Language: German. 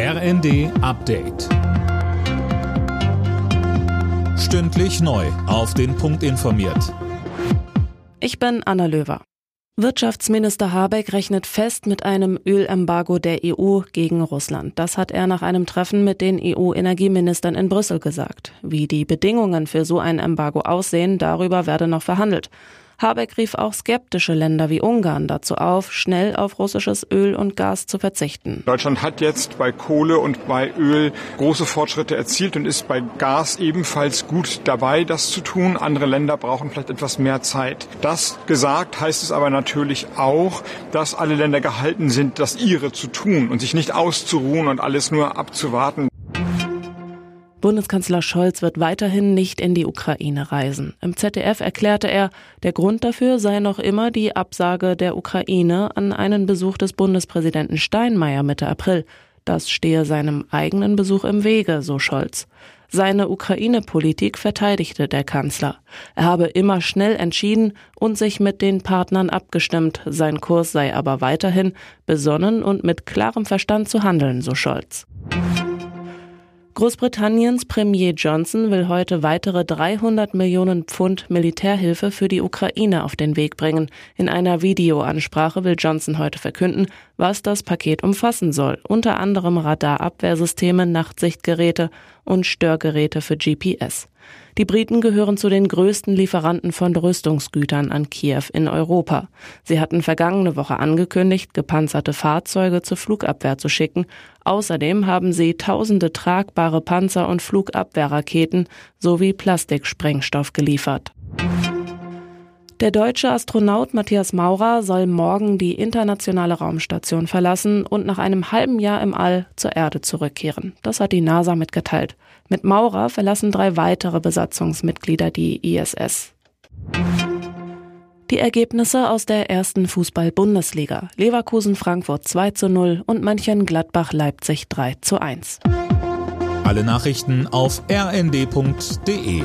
RND Update. Stündlich neu. Auf den Punkt informiert. Ich bin Anna Löwer. Wirtschaftsminister Habeck rechnet fest mit einem Ölembargo der EU gegen Russland. Das hat er nach einem Treffen mit den EU-Energieministern in Brüssel gesagt. Wie die Bedingungen für so ein Embargo aussehen, darüber werde noch verhandelt. Habeck rief auch skeptische Länder wie Ungarn dazu auf, schnell auf russisches Öl und Gas zu verzichten. Deutschland hat jetzt bei Kohle und bei Öl große Fortschritte erzielt und ist bei Gas ebenfalls gut dabei, das zu tun. Andere Länder brauchen vielleicht etwas mehr Zeit. Das gesagt heißt es aber natürlich auch, dass alle Länder gehalten sind, das ihre zu tun und sich nicht auszuruhen und alles nur abzuwarten. Bundeskanzler Scholz wird weiterhin nicht in die Ukraine reisen. Im ZDF erklärte er, der Grund dafür sei noch immer die Absage der Ukraine an einen Besuch des Bundespräsidenten Steinmeier Mitte April. Das stehe seinem eigenen Besuch im Wege, so Scholz. Seine Ukraine-Politik verteidigte der Kanzler. Er habe immer schnell entschieden und sich mit den Partnern abgestimmt. Sein Kurs sei aber weiterhin besonnen und mit klarem Verstand zu handeln, so Scholz. Großbritanniens Premier Johnson will heute weitere 300 Millionen Pfund Militärhilfe für die Ukraine auf den Weg bringen. In einer Videoansprache will Johnson heute verkünden, was das Paket umfassen soll, unter anderem Radarabwehrsysteme, Nachtsichtgeräte und Störgeräte für GPS. Die Briten gehören zu den größten Lieferanten von Rüstungsgütern an Kiew in Europa. Sie hatten vergangene Woche angekündigt, gepanzerte Fahrzeuge zur Flugabwehr zu schicken. Außerdem haben sie tausende tragbare Panzer und Flugabwehrraketen sowie Plastiksprengstoff geliefert. Der deutsche Astronaut Matthias Maurer soll morgen die internationale Raumstation verlassen und nach einem halben Jahr im All zur Erde zurückkehren. Das hat die NASA mitgeteilt. Mit Maurer verlassen drei weitere Besatzungsmitglieder die ISS. Die Ergebnisse aus der ersten Fußball-Bundesliga. Leverkusen Frankfurt 2 zu 0 und Mönchengladbach Leipzig 3 zu 1. Alle Nachrichten auf rnd.de